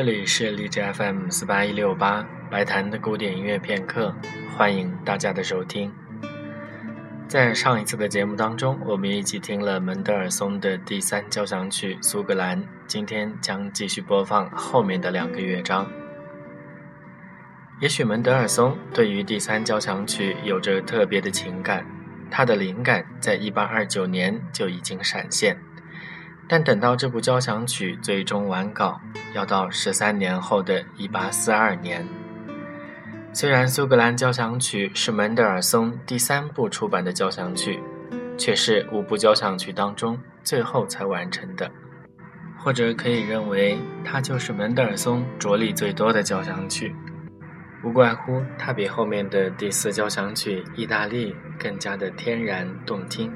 这里是荔枝 FM 四八一六八白谈的古典音乐片刻，欢迎大家的收听。在上一次的节目当中，我们一起听了门德尔松的第三交响曲《苏格兰》，今天将继续播放后面的两个乐章。也许门德尔松对于第三交响曲有着特别的情感，他的灵感在一八二九年就已经闪现，但等到这部交响曲最终完稿，要到十三年后的一八四二年。虽然苏格兰交响曲是门德尔松第三部出版的交响曲，却是五部交响曲当中最后才完成的，或者可以认为它就是门德尔松着力最多的交响曲。无怪乎它比后面的第四交响曲《意大利》更加的天然动听。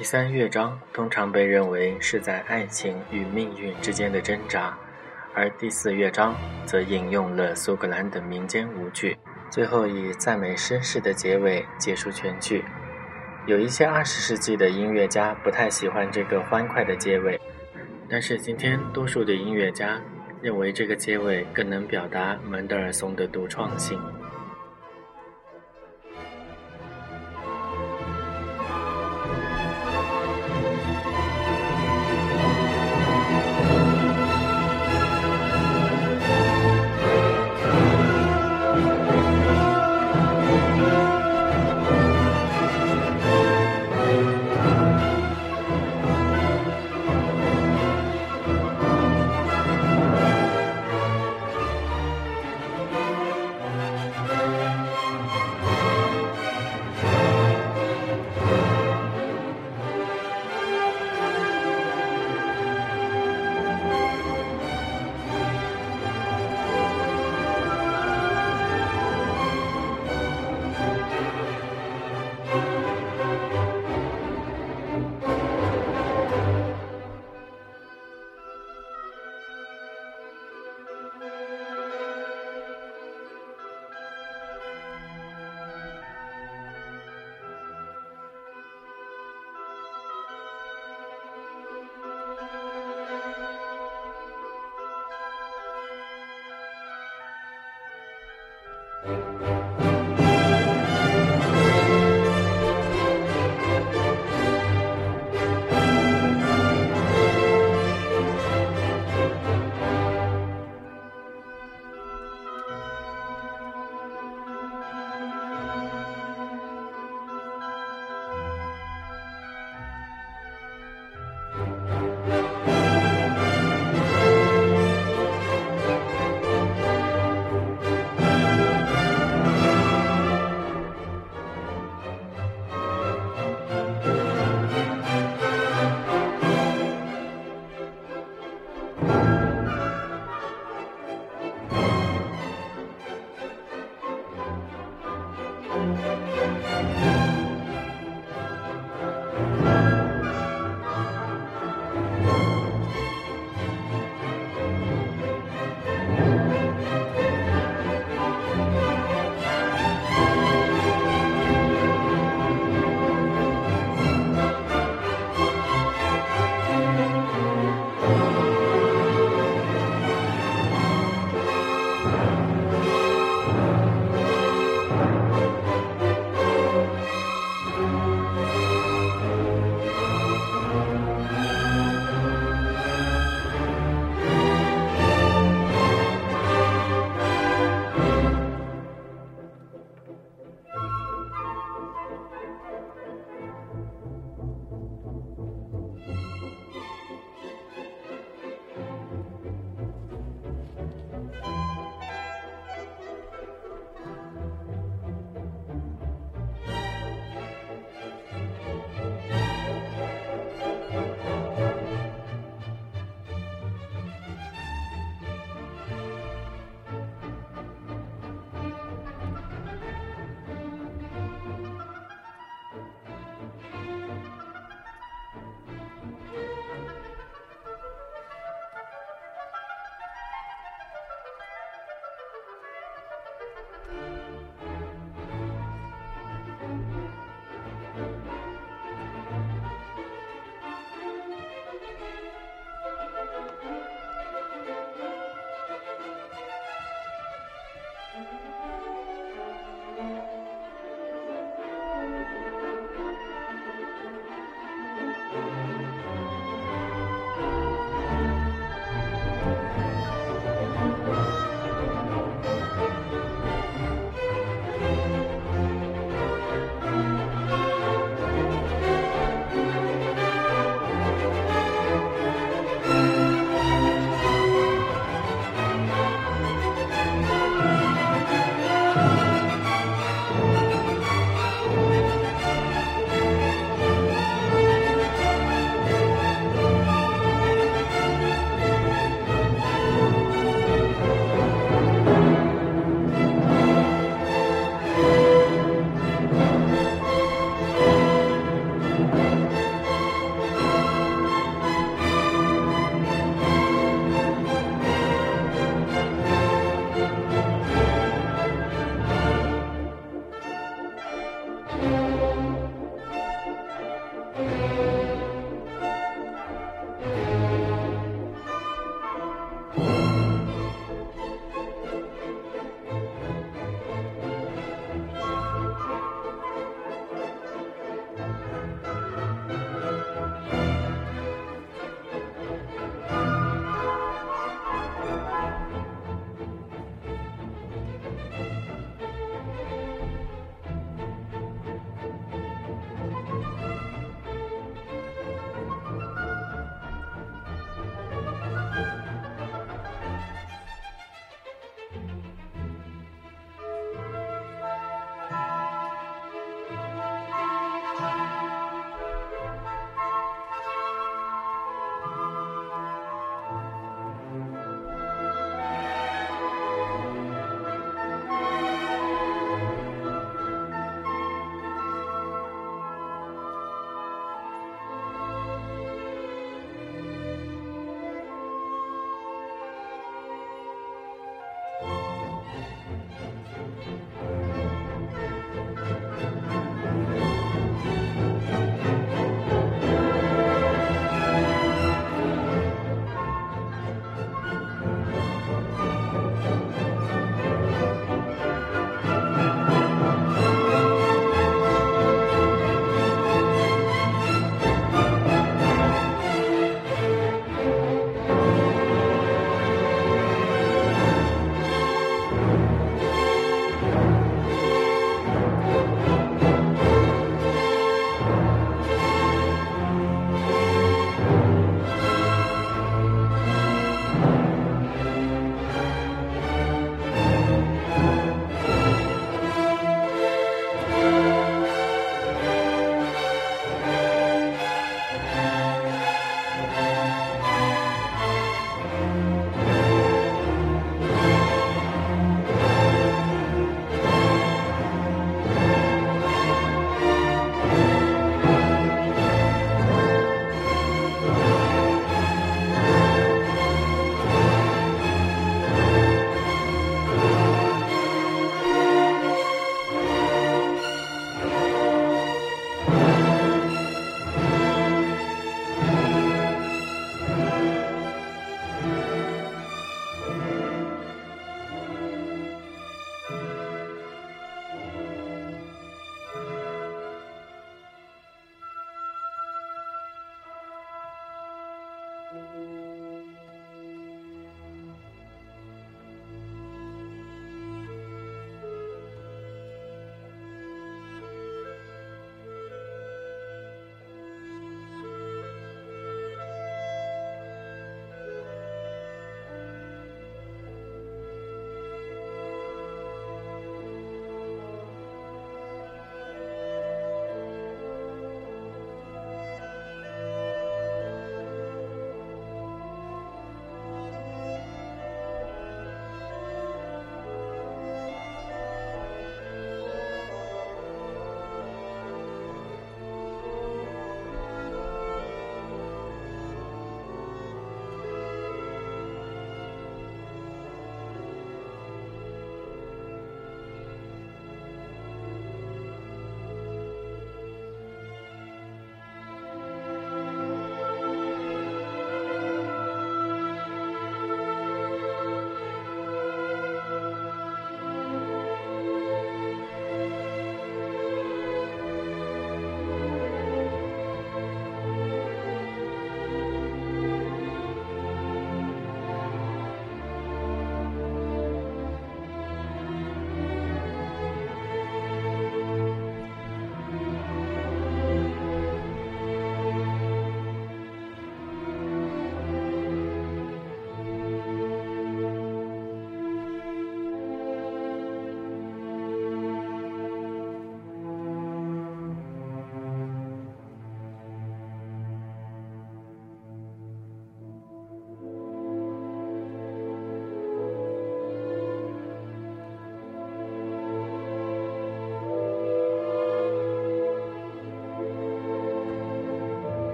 第三乐章通常被认为是在爱情与命运之间的挣扎，而第四乐章则引用了苏格兰的民间舞曲，最后以赞美绅士的结尾结束全剧。有一些二十世纪的音乐家不太喜欢这个欢快的结尾，但是今天多数的音乐家认为这个结尾更能表达门德尔松的独创性。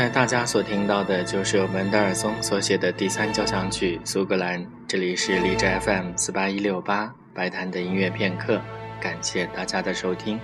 在大家所听到的就是由门德尔松所写的第三交响曲《苏格兰》。这里是荔枝 FM 四八一六八白谈的音乐片刻，感谢大家的收听。